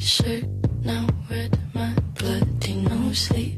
shirt, now red, my bloody nose sleeping.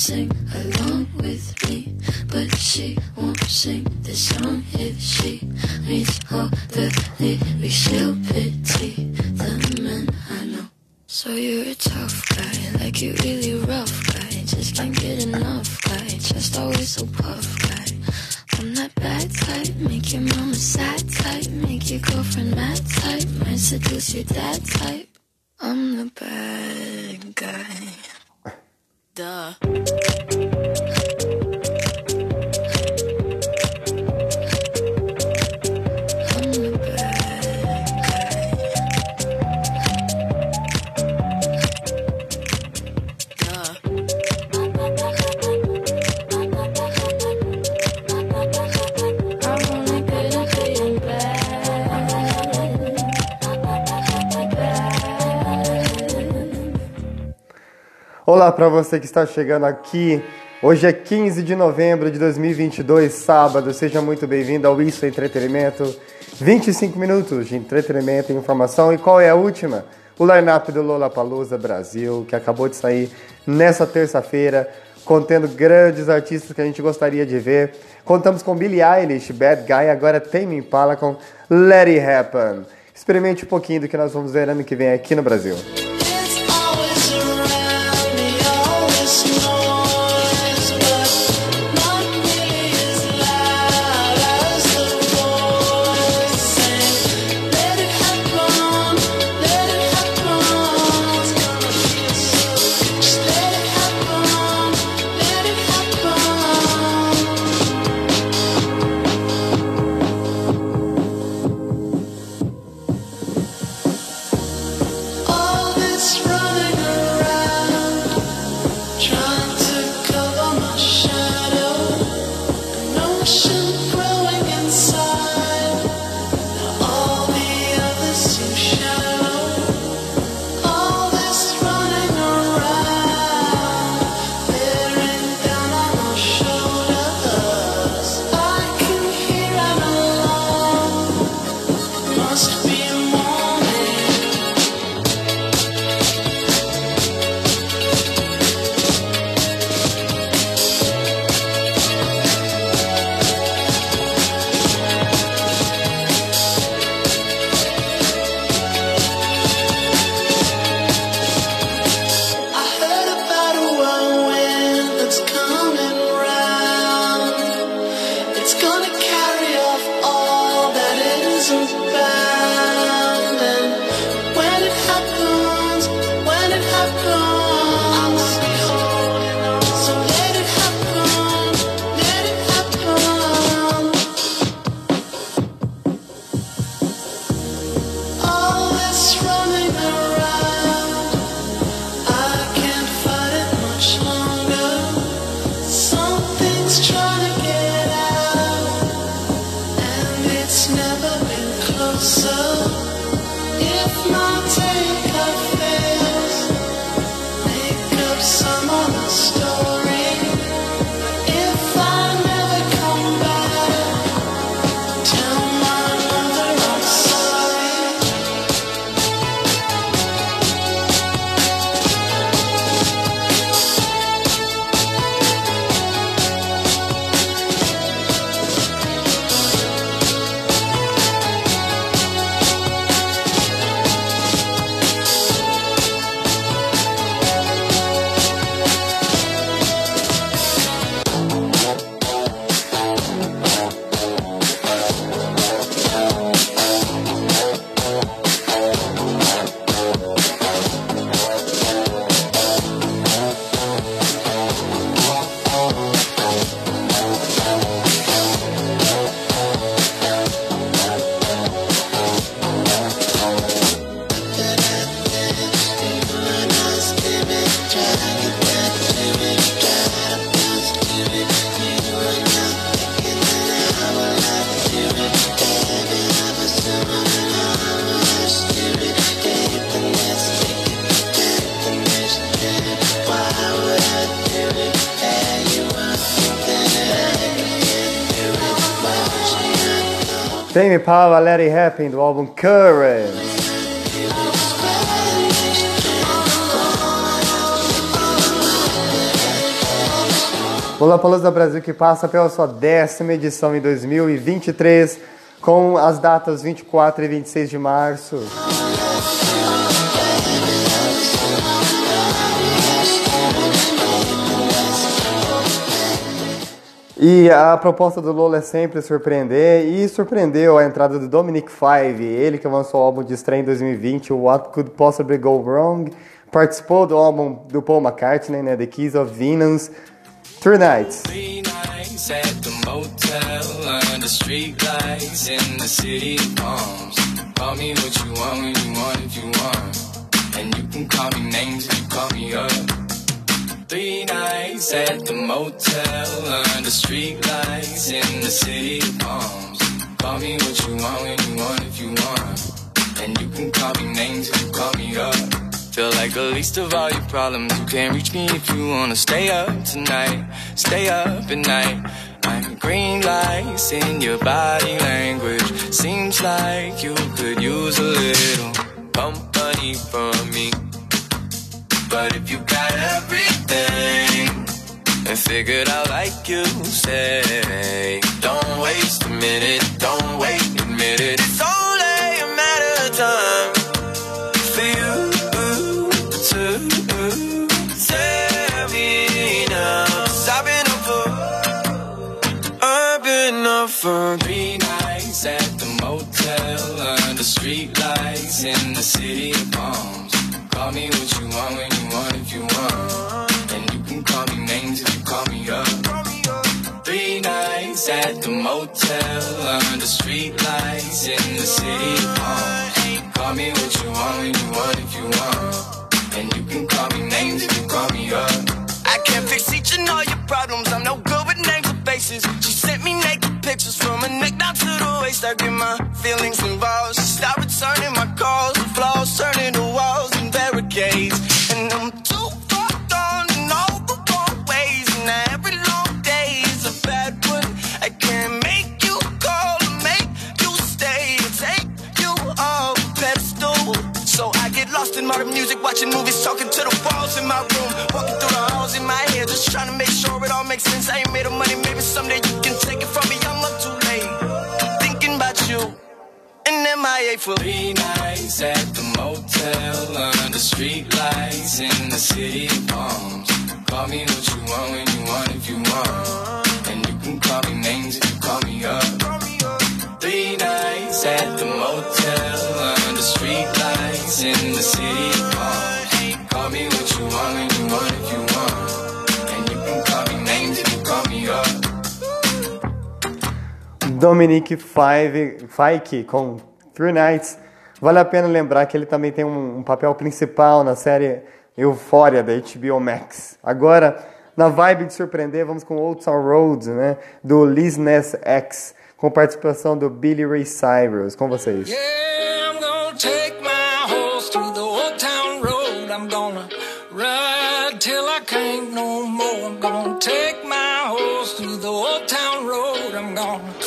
Sing along with me, but she won't sing the song if she reads all the lyrics. She'll pity the men I know. So you're a tough guy, like you really rough guy. Just can't get enough guy, just always so puff guy. I'm that bad type, make your mama sad type, make your girlfriend mad type, might seduce your dad type. Para você que está chegando aqui. Hoje é 15 de novembro de 2022, sábado. Seja muito bem-vindo ao Isso Entretenimento. 25 minutos de entretenimento e informação. E qual é a última? O line-up do Lollapalooza Brasil, que acabou de sair nessa terça-feira, contendo grandes artistas que a gente gostaria de ver. Contamos com Billie Eilish, Bad Guy, agora Tame Impala com Let It Happen. Experimente um pouquinho do que nós vamos ver ano que vem aqui no Brasil. just come. Tame Impala, Let It do álbum Courage. O Lapalosa Brasil que passa pela sua décima edição em 2023, com as datas 24 e 26 de março. E a proposta do Lola é sempre surpreender, e surpreendeu a entrada do Dominic Five, ele que lançou o álbum de estreia em 2020, o What Could Possibly Go Wrong, participou do álbum do Paul McCartney, né, The Keys of Venus, Three Nights. Three nights at the motel under in the city. Call me what you want you want you want. And you can call me names if you call me up. Three nights at the motel under street lights in the city of palms. Call me what you want when you want if you want. And you can call me names if you call me up. Feel like the least of all your problems. You can't reach me if you wanna stay up tonight. Stay up at night. I'm green lights in your body language. Seems like you could use a little company from me. But if you got everything and figured out like you say, don't waste a minute, don't wait, admit it. It's only a matter of time for you to tell me now. Cause I've been up for, I've been up for three nights at the motel under street lights in the city of palms. Call me what you want at the motel under street lights in the city palms. Call me what you want when you want if you want. And you can call me names if you call me up. I can't fix each and all your problems. I'm no good with names or faces. She sent me naked pictures from her neck down to the waist. I get my feelings involved. Stopped returning my MIA for three nights at the motel under street lights in the city of palms. Call me what you want when you want if you want. And you can call me names if you call me up. Three nights at the motel under street lights in the city of palms. Call me what you want when you want if you want. And you can call me names if you call me up. Dominic Five, Fike com Three Nights. Vale a pena lembrar que ele também tem um, um papel principal na série Euphoria da HBO Max. Agora, na vibe de surpreender, vamos com Old Town Road, né, do Liz Ness X, com participação do Billy Ray Cyrus. Com vocês. Yeah, I'm gonna take my horse through the old town road. I'm gonna ride till I can't no more. I'm gonna take my horse through the old town road. I'm gonna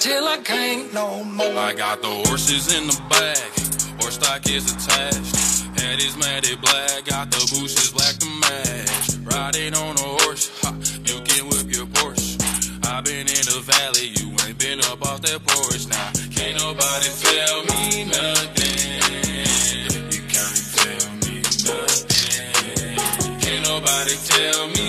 till I can't no more. I got the horses in the back, horse stock is attached. Head is matted black, got the bushes black to match. Riding on a horse, ha, you can whip your Porsche. i been in the valley, you ain't been up off that porch now. Can't nobody tell me nothing. You can't tell me nothing. Can't nobody tell me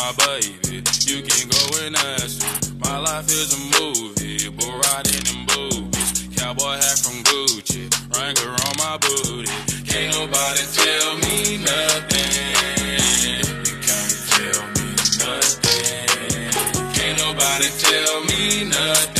my baby, you can go and ask her. My life is a movie, bull riding in boobies. Cowboy hat from Gucci, Wrangler on my booty. Can't nobody tell me nothing. You can't tell me nothing. Can't nobody tell me nothing.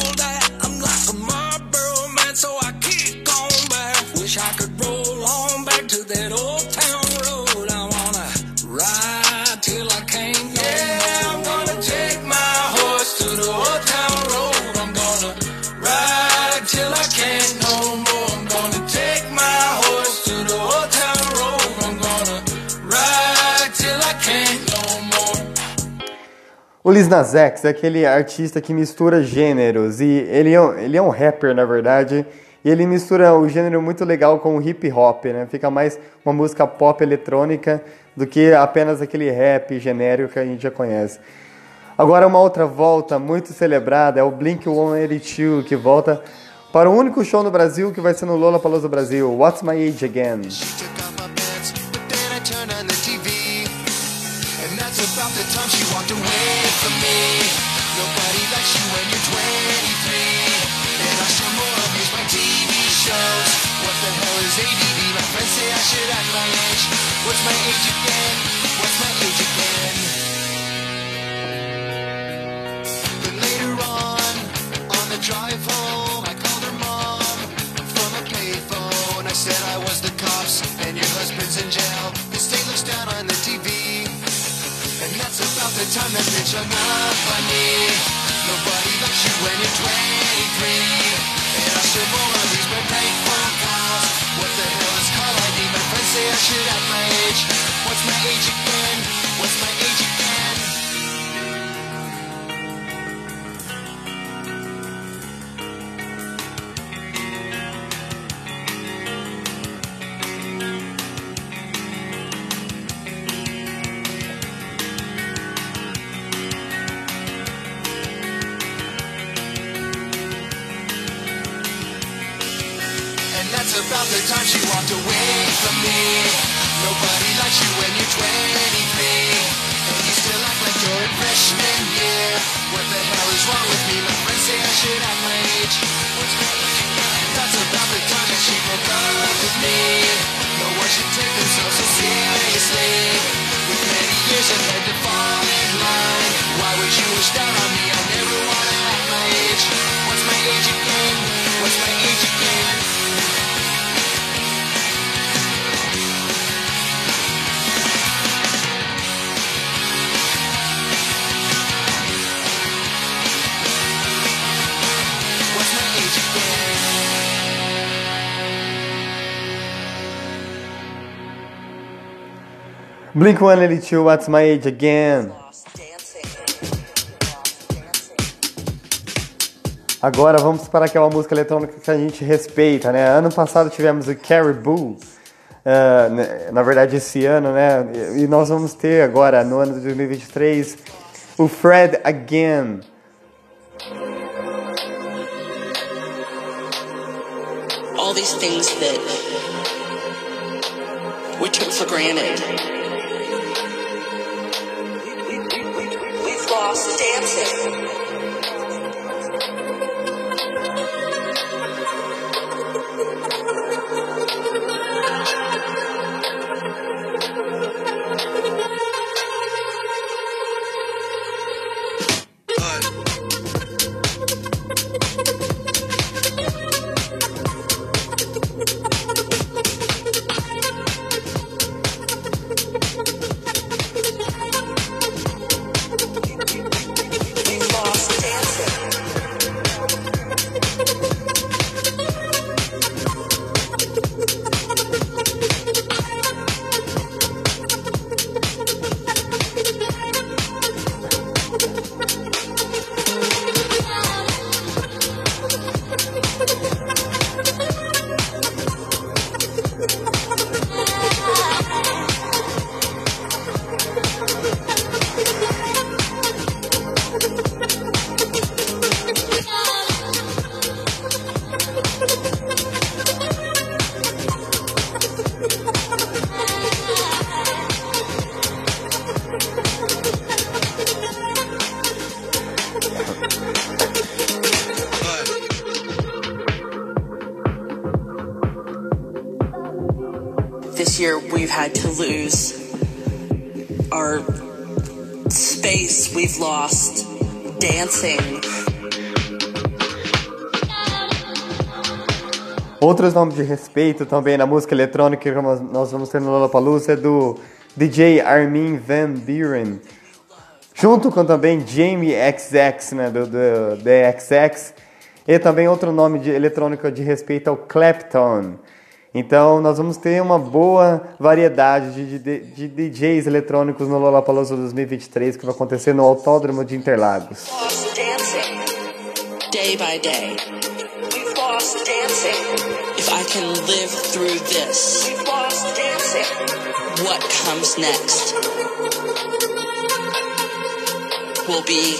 O Lil Nas X é aquele artista que mistura gêneros e ele é, um- ele é um rapper, na verdade, e ele mistura o gênero muito legal com o hip hop, né? Fica mais uma música pop eletrônica do que apenas aquele rap genérico que a gente já conhece. Agora uma outra volta muito celebrada é o Blink-182, que volta para o único show no Brasil que vai ser no Lollapalooza Brasil, What's My Age Again. I said I was the cops and your husband's in jail. The state looks down on the TV. And that's about the time that bitch hung up on me. Nobody likes you when you're 23. And I still roll on these red night phone calls. What the hell is call ID? My friends say I should have my age. What's my age again? What's my age again? Say I Blink-182, What's My Age Again. Agora vamos para aquela música eletrônica que a gente respeita, né? Ano passado tivemos o Caribou, ah, né, na verdade esse ano, né? E nós vamos ter agora, no ano de 2023, o Fred Again. all these things that we took for granted. Lost where we've had to lose our space we've lost dancing. Outros nomes de respeito também na música eletrônica que nós- vamos ter no Lollapalooza é do DJ Armin Van Buren, junto com também Jamie XX, né, do, The XX, e também outro nome de eletrônica de respeito é o Clapton. Então nós vamos ter uma boa variedade de, de- de DJs eletrônicos no Lollapalooza 2023 que vai acontecer no Autódromo de Interlagos. Lost dancing. Day by day. We've lost dancing. If I can live through this, we've lost dancing. What comes next will be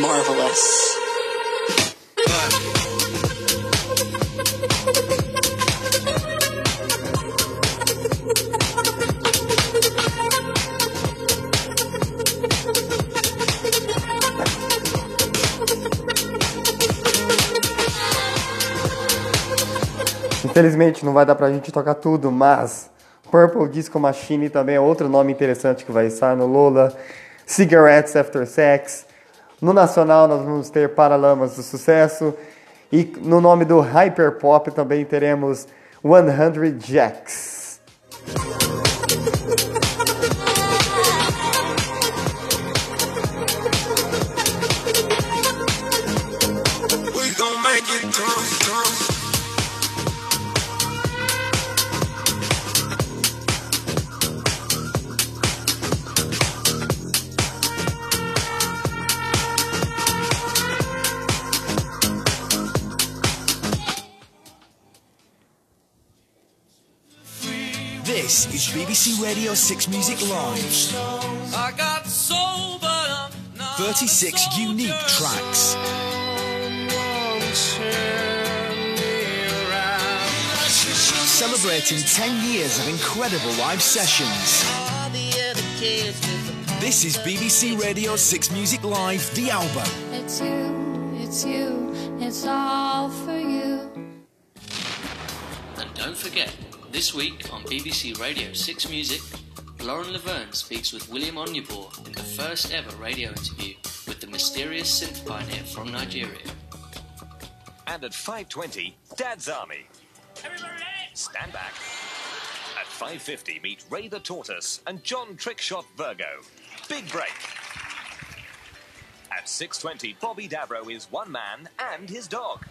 marvelous. Infelizmente não vai dar pra gente tocar tudo, mas Purple Disco Machine também é outro nome interessante que vai estar no Lola. Cigarettes After Sex. No nacional nós vamos ter Paralamas do Sucesso. E no nome do Hyperpop também teremos 100 Jacks. BBC Radio 6 Music Live. I got soul, but I'm not 36 unique tracks. Celebrating 10 years of incredible live sessions. This is BBC Radio 6 Music Live, the album. It's you, it's you, it's all for you. This week on BBC Radio 6 Music, Lauren Laverne speaks with William Onyeabor in the first ever radio interview with the mysterious synth pioneer from Nigeria. And at 5.20, Dad's Army. Stand back. At 5.50, meet Ray the Tortoise and John Trickshot Virgo. Big break. At 6.20, Bobby Davro is one man and his dog.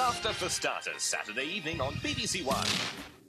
Laughter for Starters, Saturday evening on BBC One.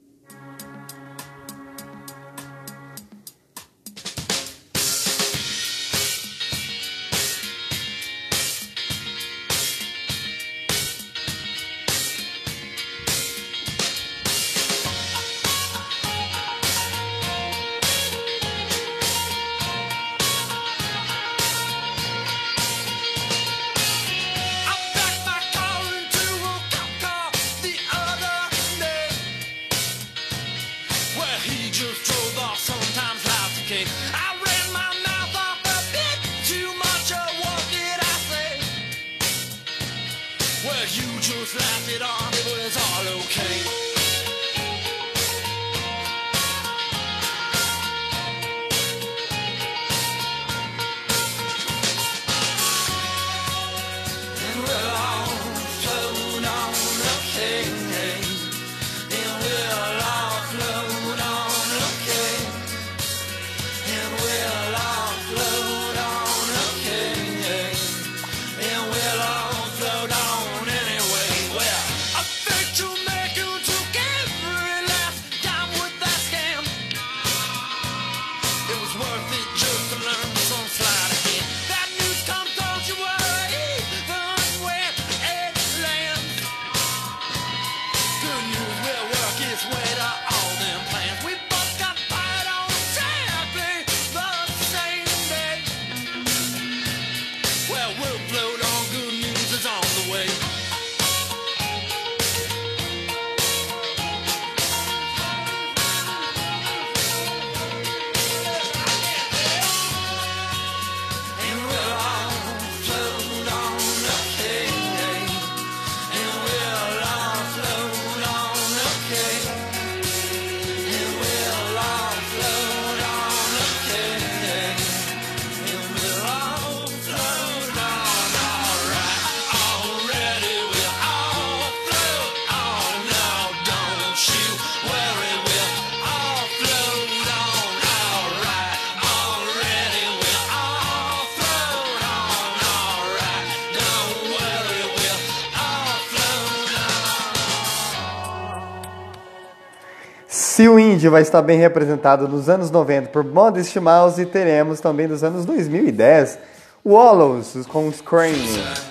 Indie vai estar bem representado nos anos 90 por Modest Mouse, teremos também nos anos 2010 Wallows com Scream.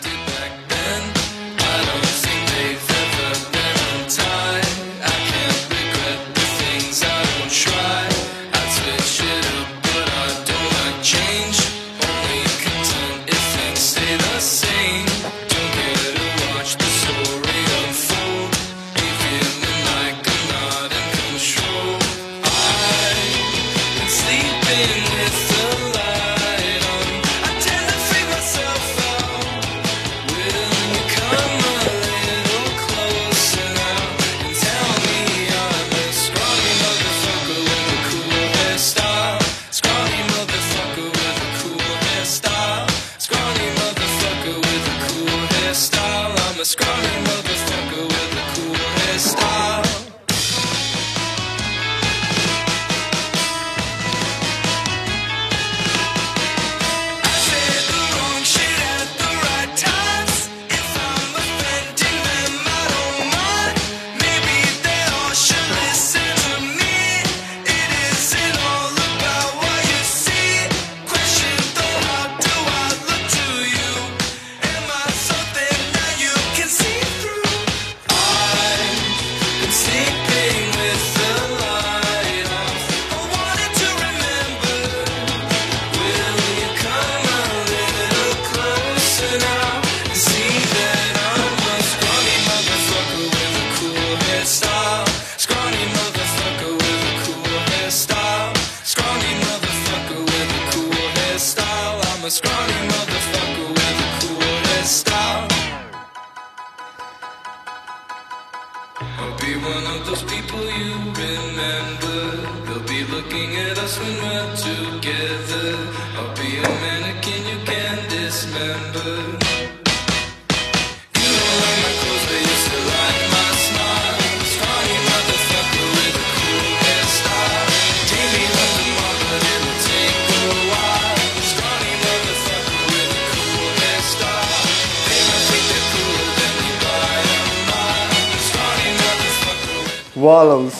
Hairstyle.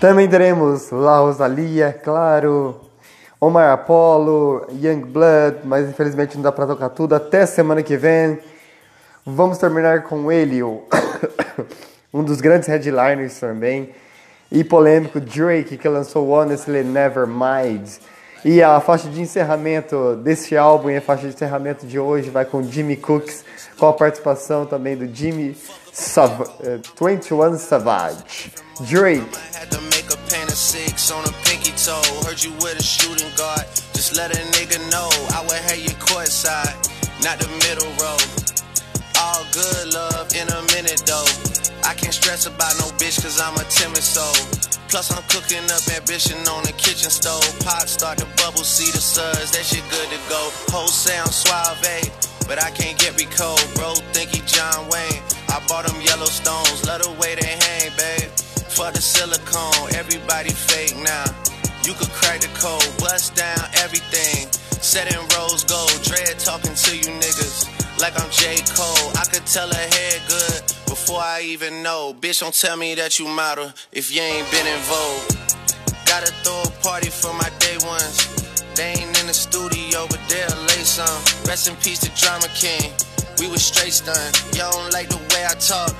Também teremos La Rosalia, claro, Omar Apollo, Young Blood, mas infelizmente não dá pra tocar tudo. Até semana que vem. Vamos terminar com ele, um dos grandes headliners também, e polêmico Drake, que lançou Honestly Nevermind. E a faixa de encerramento desse álbum e a faixa de encerramento de hoje vai com Jimmy Cooks, com a participação também do Jimmy Sav eh, 21 Savage. Drake. Six on a pinky toe. Heard you with a shooting guard. Just let a nigga know I would have you courtside, not the middle row. All good love in a minute though. I can't stress about no bitch cause I'm a timid soul. Plus I'm cooking up ambition on the kitchen stove. Pot start to bubble, see the suds, that shit good to go. Whole sound suave, but I can't get me cold. Bro, think he John Wayne. I bought them Yellowstones, love the way they hang, babe. For the silicone, everybody fake now. You could crack the code, bust down everything. Set in rose gold, dread talking to you niggas like I'm J. Cole. I could tell her head good before I even know. Bitch, don't tell me that you model if you ain't been in vogue. Gotta throw a party for my day ones. They ain't in the studio, but they'll lay some. Rest in peace to Drama King. We was straight stunned. Y'all don't like the way I talk.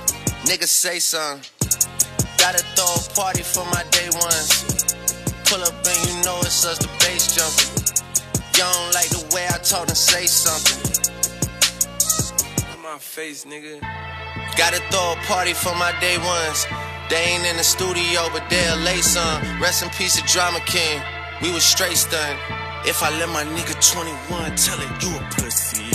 Niggas say something. Gotta throw a party for my day ones. Pull up and you know it's us, the bass jumping. Y'all don't like the way I talk and say something. In my face, nigga. Gotta throw a party for my day ones. They ain't in the studio, but they'll lay some. Rest in peace to Drama King. We was straight stunned. If I let my nigga 21 tell it, you a pussy.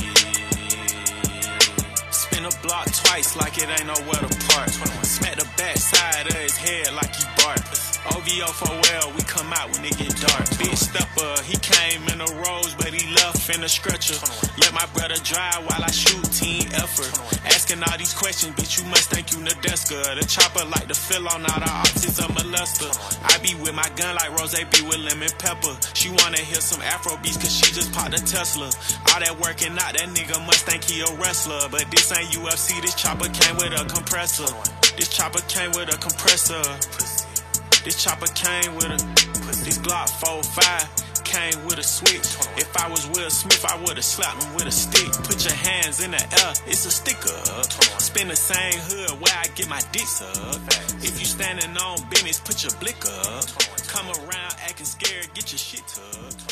Spin a block twice like it ain't nowhere to park. Smack the back side of his head like he bark. OVO for well, we come out when it get dark. Big stepper, he came in a rose, but he left finna stretcher. Let my brother drive while I shoot team effort. Asking all these questions, bitch, you must think you Nadeska. The chopper like to fill on all the optics of molester. I be with my gun like Rose be with lemon pepper. She wanna hear some Afro beats cause she just popped a Tesla. All that working out, that nigga must think he a wrestler. But this ain't UFC, this chopper came with a compressor. This chopper came with a compressor. This chopper came with a put this Glock 45 came with a switch. If I was Will Smith, I would've slapped him with a stick. Put your hands in the air, it's a sticker. Spin the same hood where I get my dicks up. If you standing on business, put your blick up. Come around acting scared, get your shit tucked.